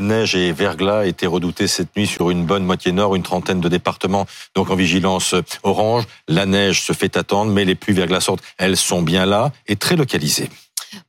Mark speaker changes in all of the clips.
Speaker 1: neige et verglas étaient redoutés cette nuit sur une bonne moitié nord, une trentaine de départements, donc en vigilance orange. La neige se fait attendre, mais les pluies verglaçantes, elles sont bien là et très localisées.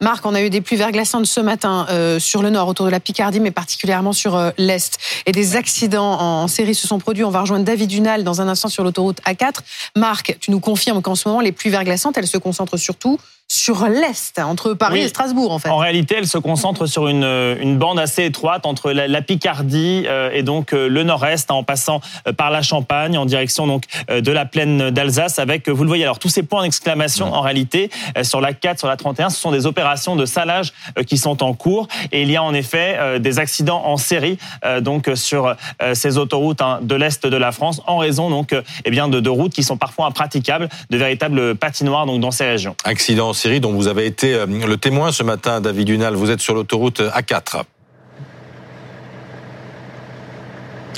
Speaker 2: Marc, on a eu des pluies verglaçantes ce matin euh, sur le nord, autour de la Picardie, mais particulièrement sur euh, l'est. Et des accidents en, série se sont produits. On va rejoindre David Dunal dans un instant sur l'autoroute A4. Marc, tu nous confirmes qu'en ce moment, les pluies verglaçantes, elles se concentrent surtout sur l'Est, entre Paris et Strasbourg en fait.
Speaker 3: En réalité, elle se concentre sur une, une bande assez étroite entre la, Picardie euh, et donc euh, le Nord-Est, en passant euh, par la Champagne, en direction donc de la plaine d'Alsace, avec, vous le voyez, alors tous ces points d'exclamation en réalité sur la 4, sur la 31, ce sont des opérations de salage qui sont en cours et il y a en effet des accidents en série donc sur ces autoroutes hein, de l'Est de la France en raison donc eh bien de, de routes qui sont parfois impraticables, de véritables patinoires donc dans ces régions.
Speaker 1: Accidents série dont vous avez été euh, le témoin ce matin, David Dunal. Vous êtes sur l'autoroute A4.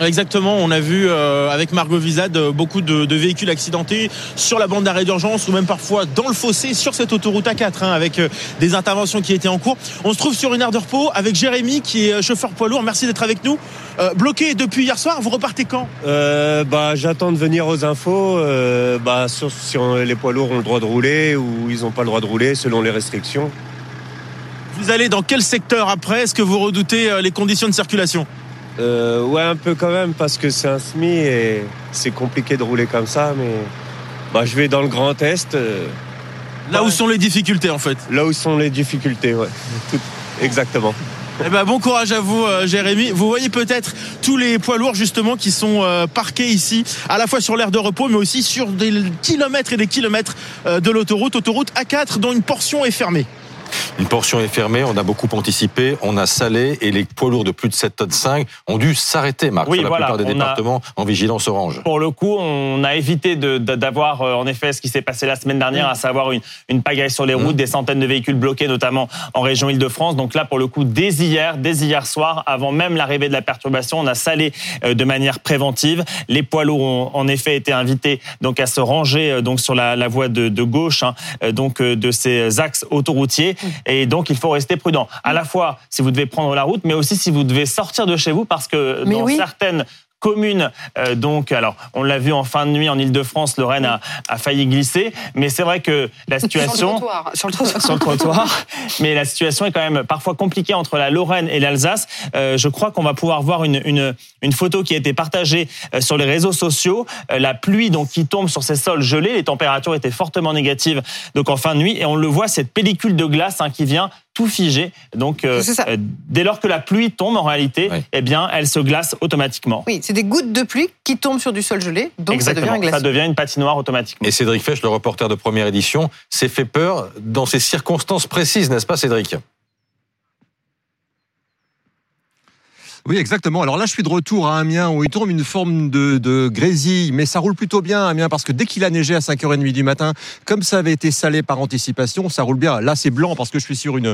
Speaker 4: Exactement, on a vu euh, avec Margot Vizade euh, beaucoup de, véhicules accidentés sur la bande d'arrêt d'urgence ou même parfois dans le fossé sur cette autoroute A4 hein, avec des interventions qui étaient en cours. On se trouve sur une aire de repos avec Jérémy qui est chauffeur poids lourd. Merci d'être avec nous. bloqué depuis hier soir, vous repartez quand?
Speaker 5: Bah, J'attends de venir aux infos bah, sur, si les poids lourds ont le droit de rouler ou ils n'ont pas le droit de rouler selon les restrictions.
Speaker 4: Vous allez dans quel secteur après? Est-ce que vous redoutez les conditions de circulation?
Speaker 5: Euh, ouais, un peu quand même, parce que c'est un SMI et c'est compliqué de rouler comme ça, mais bah, je vais dans le Grand Est. Euh,
Speaker 4: là où sont les difficultés, en fait
Speaker 5: Là où sont les difficultés, ouais. exactement.
Speaker 4: Eh ben, bon courage à vous, euh, Jérémy. Vous voyez peut-être tous les poids lourds justement qui sont euh, parqués ici, à la fois sur l'aire de repos, mais aussi sur des kilomètres et des kilomètres de l'autoroute, autoroute A4, dont une portion est fermée.
Speaker 1: Une portion est fermée, on a beaucoup anticipé, on a salé et les poids lourds de plus de 7 tonnes 5 ont dû s'arrêter, Marc, sur la plupart des départements en vigilance orange.
Speaker 3: Pour le coup, on a évité d'avoir euh, en effet ce qui s'est passé la semaine dernière, à savoir une, une pagaille sur les routes, mmh. des centaines de véhicules bloqués, notamment en région Île-de-France. Donc là, pour le coup, dès hier, dès hier soir, avant même l'arrivée de la perturbation, on a salé euh, de manière préventive. Les poids lourds ont en effet été invités donc à se ranger euh, donc sur la, la voie de, de gauche hein, donc de ces axes autoroutiers. Et donc, il faut rester prudent. À la fois, si vous devez prendre la route, mais aussi si vous devez sortir de chez vous, parce que dans certaines commune. Euh, donc, alors, on l'a vu en fin de nuit en Ile-de-France, Lorraine a, a, failli glisser, mais c'est vrai que la situation
Speaker 2: sur le trottoir,
Speaker 3: sur le trottoir, mais la situation est quand même parfois compliquée entre la Lorraine et l'Alsace. Euh, je crois qu'on va pouvoir voir une, une, une, photo qui a été partagée euh, sur les réseaux sociaux. Euh, la pluie donc qui tombe sur ces sols gelés, les températures étaient fortement négatives donc en fin de nuit, et on le voit cette pellicule de glace hein, qui vient tout figé. Donc, euh, euh, dès lors que la pluie tombe, en réalité, eh bien, elle se glace automatiquement.
Speaker 2: Oui, c'est des gouttes de pluie qui tombent sur du sol gelé, donc ça devient un glace.
Speaker 3: Ça devient une patinoire automatiquement.
Speaker 1: Et Cédric Fesch, le reporter de première édition, s'est fait peur dans ces circonstances précises, n'est-ce pas, Cédric?
Speaker 6: Oui, exactement. Alors là, je suis de retour à Amiens où il tombe une forme de, de grésille, mais ça roule plutôt bien à Amiens parce que dès qu'il a neigé à 5h30 du matin, comme ça avait été salé par anticipation, ça roule bien. Là, c'est blanc parce que je suis sur une,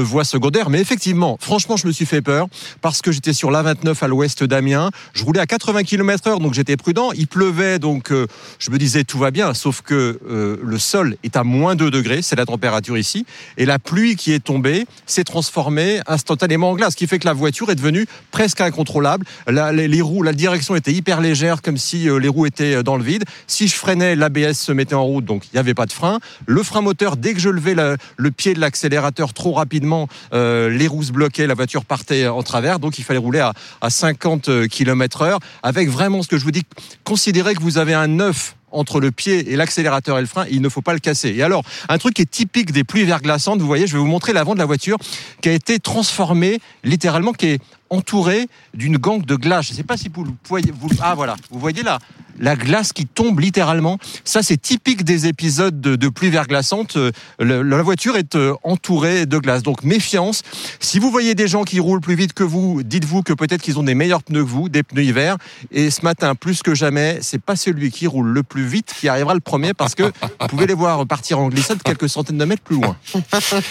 Speaker 6: voie secondaire. Mais effectivement, franchement, je me suis fait peur parce que j'étais sur l'A29 à l'ouest d'Amiens. Je roulais à 80 km heure, donc j'étais prudent. Il pleuvait, donc euh, je me disais tout va bien, sauf que euh, le sol est à moins 2 degrés, c'est la température ici. Et la pluie qui est tombée s'est transformée instantanément en glace, ce qui fait que la voiture est devenue presque incontrôlable. La, les, roues, la direction était hyper légère, comme si euh, les roues étaient euh, dans le vide. Si je freinais, l'ABS se mettait en route, donc il n'y avait pas de frein. Le frein moteur, dès que je levais le pied de l'accélérateur trop rapidement, euh, les roues se bloquaient, la voiture partait en travers, donc il fallait rouler à, à 50 km heure, avec vraiment ce que je vous dis, considérez que vous avez un neuf entre le pied et l'accélérateur et le frein, il ne faut pas le casser. Et alors, un truc qui est typique des pluies verglaçantes, vous voyez, je vais vous montrer l'avant de la voiture qui a été transformée littéralement, qui est entourée d'une gangue de glace. Je ne sais pas si vous voyez. Vous, ah voilà, vous voyez là la glace qui tombe littéralement. Ça, c'est typique des épisodes de, pluie verglaçante. Euh, la voiture est euh, entourée de glace. Donc, méfiance. Si vous voyez des gens qui roulent plus vite que vous, dites-vous que peut-être qu'ils ont des meilleurs pneus que vous, des pneus hiver. Et ce matin, plus que jamais, c'est pas celui qui roule le plus vite qui arrivera le premier parce que vous pouvez les voir partir en glissade quelques centaines de mètres plus loin.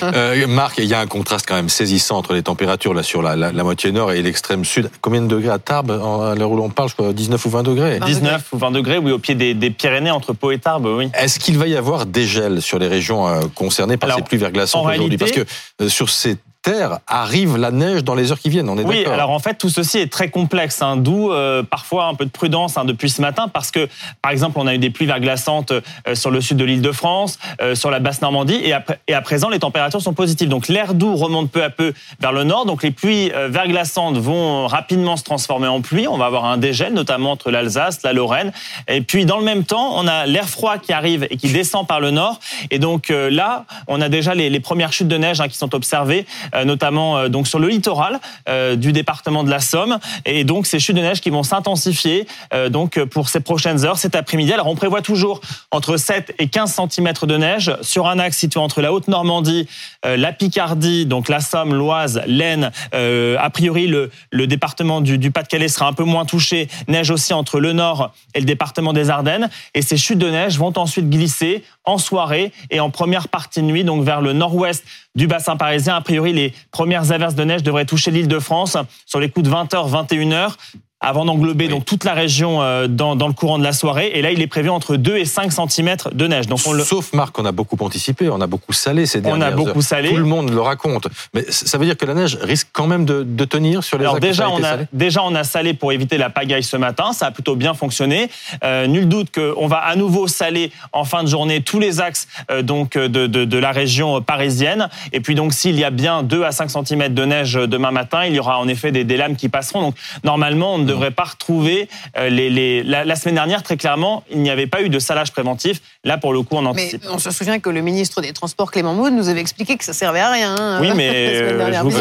Speaker 1: Euh, Marc, il y a un contraste quand même saisissant entre les températures là sur la, moitié nord et l'extrême sud. Combien de degrés à Tarbes à l'heure où l'on parle Je crois 19 ou 20 degrés.
Speaker 3: 19 ou 20 degrés, oui, au pied des, Pyrénées, entre Pau et Tarbes, oui.
Speaker 1: Est-ce qu'il va y avoir des gels sur les régions euh, concernées par ces pluies verglaçantes aujourd'hui? Parce que euh, sur ces terre arrive la neige dans les heures qui viennent. On est
Speaker 3: oui, alors en fait, tout ceci est très complexe, hein, d'où euh, parfois un peu de prudence hein, depuis ce matin, parce que, par exemple, on a eu des pluies verglaçantes euh, sur le sud de l'île de France, euh, sur la basse Normandie, et, à, et à présent, les températures sont positives. Donc l'air doux remonte peu à peu vers le nord, donc les pluies euh, verglaçantes vont rapidement se transformer en pluie. On va avoir un dégel, notamment entre l'Alsace, la Lorraine, et puis dans le même temps, on a l'air froid qui arrive et qui descend par le nord, et donc euh, là, on a déjà les, les premières chutes de neige hein, qui sont observées, notamment euh, donc sur le littoral euh, du département de la Somme, et donc ces chutes de neige qui vont s'intensifier euh, donc pour ces prochaines heures cet après-midi. Alors on prévoit toujours entre 7 et 15 cm de neige sur un axe situé entre la Haute-Normandie, euh, la Picardie, donc la Somme, l'Oise, l'Aisne. Euh, a priori, le, le département du, du Pas-de-Calais sera un peu moins touché. Neige aussi entre le Nord et le département des Ardennes. Et ces chutes de neige vont ensuite glisser en soirée et en première partie de nuit, donc vers le nord-ouest du bassin parisien. A priori, les premières averses de neige devraient toucher l'île de France sur les coups de 20h, 21h avant d'englober donc toute la région euh, dans, dans le courant de la soirée. Et là, il est prévu entre 2 et 5 cm de neige. Donc on le...
Speaker 1: Sauf Marc, on a beaucoup anticipé, on a beaucoup salé ces dernières
Speaker 3: On a beaucoup
Speaker 1: heures.
Speaker 3: salé.
Speaker 1: Tout le monde le raconte. Mais ça veut dire que la neige risque quand même de, de tenir sur les
Speaker 3: Alors déjà on a
Speaker 1: salé?
Speaker 3: déjà on a salé pour éviter la pagaille ce matin, ça a plutôt bien fonctionné. Euh, nul doute qu'on va à nouveau saler en fin de journée tous les axes euh, donc de, de, de la région parisienne. Et puis donc s'il y a bien 2 à 5 cm de neige demain matin, il y aura en effet des, des lames qui passeront. Donc normalement on ne devrait pas retrouver euh, les, les la, la semaine dernière très clairement il n'y avait pas eu de salage préventif. Là pour le coup on
Speaker 2: Mais
Speaker 3: anticipe.
Speaker 2: on se souvient que le ministre des Transports, Clément Maud, nous avait expliqué que ça servait à rien. hein,
Speaker 3: Oui, mais, euh, je vous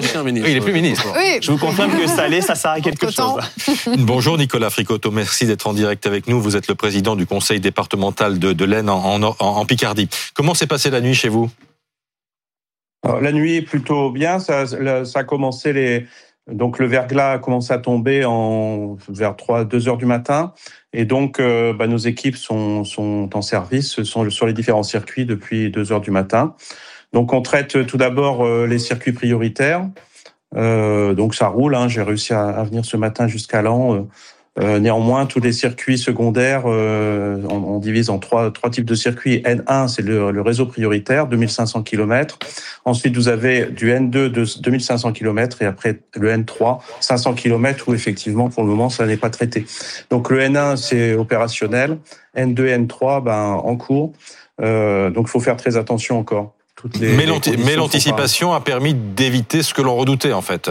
Speaker 3: confirme,
Speaker 2: il
Speaker 1: est plus ministre.
Speaker 2: Oui,
Speaker 3: Je vous confirme que salé ça sert à quelque chose.
Speaker 1: Bonjour Nicolas Fricoto, merci d'être en direct avec nous. Vous êtes le président du conseil départemental de, de l'Aisne en, en, en Picardie. Comment s'est passée la nuit chez vous?
Speaker 7: Alors, la nuit est plutôt bien. Ça a commencé les. Donc le verglas a commencé à tomber en vers 3 2 heures du matin et donc euh, bah, nos équipes sont sont en service sont sur les différents circuits depuis 2 heures du matin. Donc on traite tout d'abord euh, les circuits prioritaires. Euh, donc ça roule. Hein. J'ai réussi à, venir ce matin jusqu'à Lens. Euh, néanmoins, tous les circuits secondaires, euh, on, on divise en trois, trois types de circuits. N1, c'est le, le réseau prioritaire, 2500 km. Ensuite, vous avez du N2 de 2500 km et après le N3, 500 km où effectivement, pour le moment, ça n'est pas traité. Donc le N1, c'est opérationnel. N2, N3, ben, en cours. Euh, donc, il faut faire très attention encore. Toutes les,
Speaker 1: Mais l'anticipation a permis d'éviter ce que l'on redoutait en fait.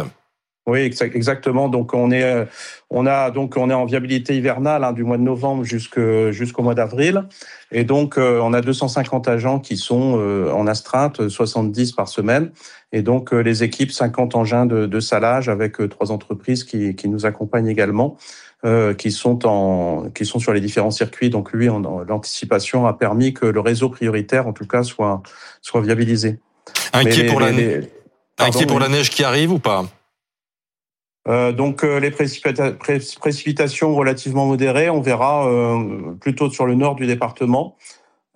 Speaker 7: Oui, exa- exactement. Donc on est, euh, on a donc on est en viabilité hivernale hein, du mois de novembre jusqu'au mois d'avril, et donc euh, on a 250 agents qui sont euh, en astreinte, 70 par semaine, et donc les équipes 50 engins de, de salage avec trois entreprises qui, qui nous accompagnent également, euh, qui sont en, qui sont sur les différents circuits. Donc lui, l'anticipation a permis que le réseau prioritaire, en tout cas, soit soit viabilisé.
Speaker 1: Inquiet,
Speaker 7: les-
Speaker 1: pour, la,
Speaker 7: les- les- pardon,
Speaker 1: inquiet pour
Speaker 7: oui.
Speaker 1: la neige qui arrive ou pas?
Speaker 7: Euh, donc euh, les précipita- pré- précipitations relativement modérées, on verra euh, plutôt sur le nord du département.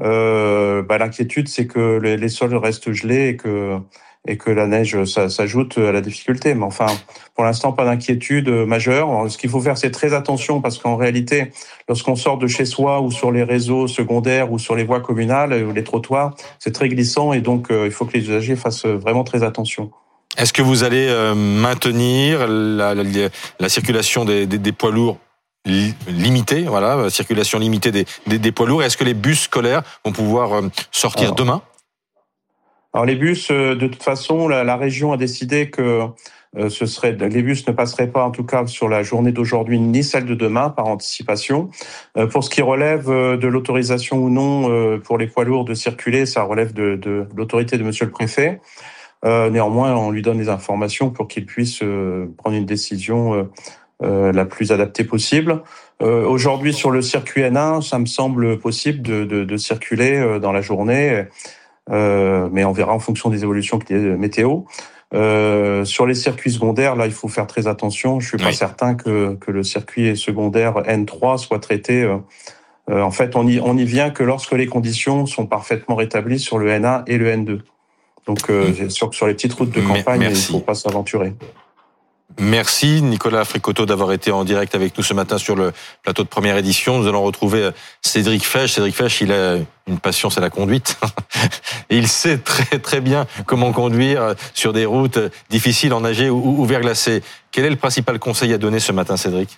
Speaker 7: Euh, bah, L'inquiétude, c'est que les, sols restent gelés et que et que la neige s'ajoute à la difficulté. Mais enfin, pour l'instant, pas d'inquiétude euh, majeure. Ce qu'il faut faire, c'est très attention parce qu'en réalité, lorsqu'on sort de chez soi ou sur les réseaux secondaires ou sur les voies communales ou les trottoirs, c'est très glissant et donc euh, il faut que les usagers fassent vraiment très attention.
Speaker 1: Est-ce que vous allez euh, maintenir la, la- la circulation des, des- des poids lourds li- limitée, voilà, euh, circulation limitée des, poids lourds? Est-ce que les bus scolaires vont pouvoir euh, sortir
Speaker 7: Alors,
Speaker 1: demain?
Speaker 7: Alors les bus, de toute façon, la, la région a décidé que ce serait, les bus ne passeraient pas, en tout cas sur la journée d'aujourd'hui ni celle de demain, par anticipation. Pour ce qui relève de l'autorisation ou non pour les poids lourds de circuler, ça relève de, de l'autorité de Monsieur le Préfet. Euh, néanmoins, on lui donne les informations pour qu'il puisse euh, prendre une décision euh, euh, la plus adaptée possible. Euh, Aujourd'hui, sur le circuit N1, ça me semble possible de, de, de circuler euh, dans la journée. Euh, mais on verra en fonction des évolutions qui- météo. Euh, sur les circuits secondaires, là, il faut faire très attention. Je suis pas certain que, que le circuit secondaire N3 soit traité. euh, euh, en fait, on y, on y vient que lorsque les conditions sont parfaitement rétablies sur le N1 et le N2. Donc, euh, sûr que sur les petites routes de
Speaker 1: Mais-
Speaker 7: campagne, il
Speaker 1: merci.
Speaker 7: faut pas s'aventurer.
Speaker 1: Merci Nicolas Fricoteau d'avoir été en direct avec nous ce matin sur le plateau de première édition. Nous allons retrouver euh, Cédric Fesch. Cédric Fesch, il a une passion, c'est la conduite. il sait très très bien comment conduire euh, sur des routes euh, difficiles, enneigées ou, ou verglacées. Quel est le principal conseil à donner ce matin, Cédric?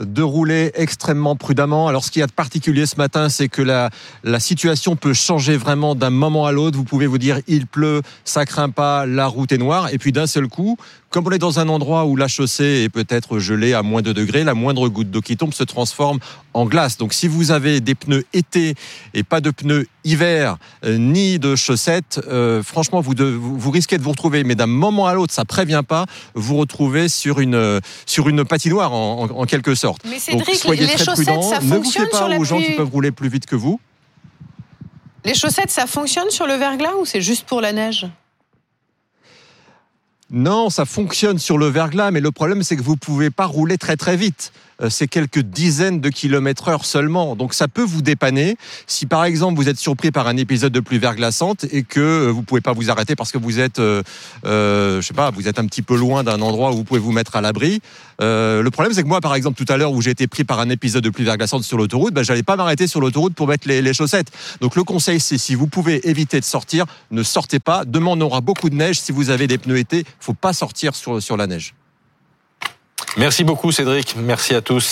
Speaker 6: De rouler extrêmement prudemment. Alors ce qu'il y a de particulier ce matin, c'est que la, la situation peut changer vraiment d'un moment à l'autre. Vous pouvez vous dire il pleut, ça craint pas, la route est noire, et puis d'un seul coup, comme on est dans un endroit où la chaussée est peut-être gelée à moins de degrés, la moindre goutte d'eau qui tombe se transforme en glace. Donc si vous avez des pneus été et pas de pneus hiver euh, ni de chaussettes, euh, franchement vous, vous, risquez de vous retrouver, mais d'un moment à l'autre, ça prévient pas, vous retrouvez sur une sur une patinoire en, en, en quelque sorte.
Speaker 2: Mais Cédric, Donc, soyez les très chaussettes, prudent. ça
Speaker 6: ne
Speaker 2: fonctionne
Speaker 6: vous pas
Speaker 2: sur
Speaker 6: aux gens qui peuvent rouler plus vite que vous.
Speaker 2: Les chaussettes, ça fonctionne sur le verglas ou c'est juste pour la neige?
Speaker 6: Non, ça fonctionne sur le verglas, mais le problème c'est que vous pouvez pas rouler très très vite. Euh, c'est quelques dizaines de kilomètres heure seulement. Donc ça peut vous dépanner si par exemple vous êtes surpris par un épisode de pluie verglaçante et que euh, vous pouvez pas vous arrêter parce que vous êtes, euh, euh, je sais pas, vous êtes un petit peu loin d'un endroit où vous pouvez vous mettre à l'abri. Euh, le problème c'est que moi par exemple tout à l'heure où j'ai été pris par un épisode de pluie verglaçante sur l'autoroute, ben, j'allais pas m'arrêter sur l'autoroute pour mettre les, les chaussettes. Donc le conseil c'est si vous pouvez éviter de sortir, ne sortez pas. Demain on aura beaucoup de neige. Si vous avez des pneus été, faut pas sortir sur, sur la neige.
Speaker 1: Merci beaucoup Cédric. Merci à tous.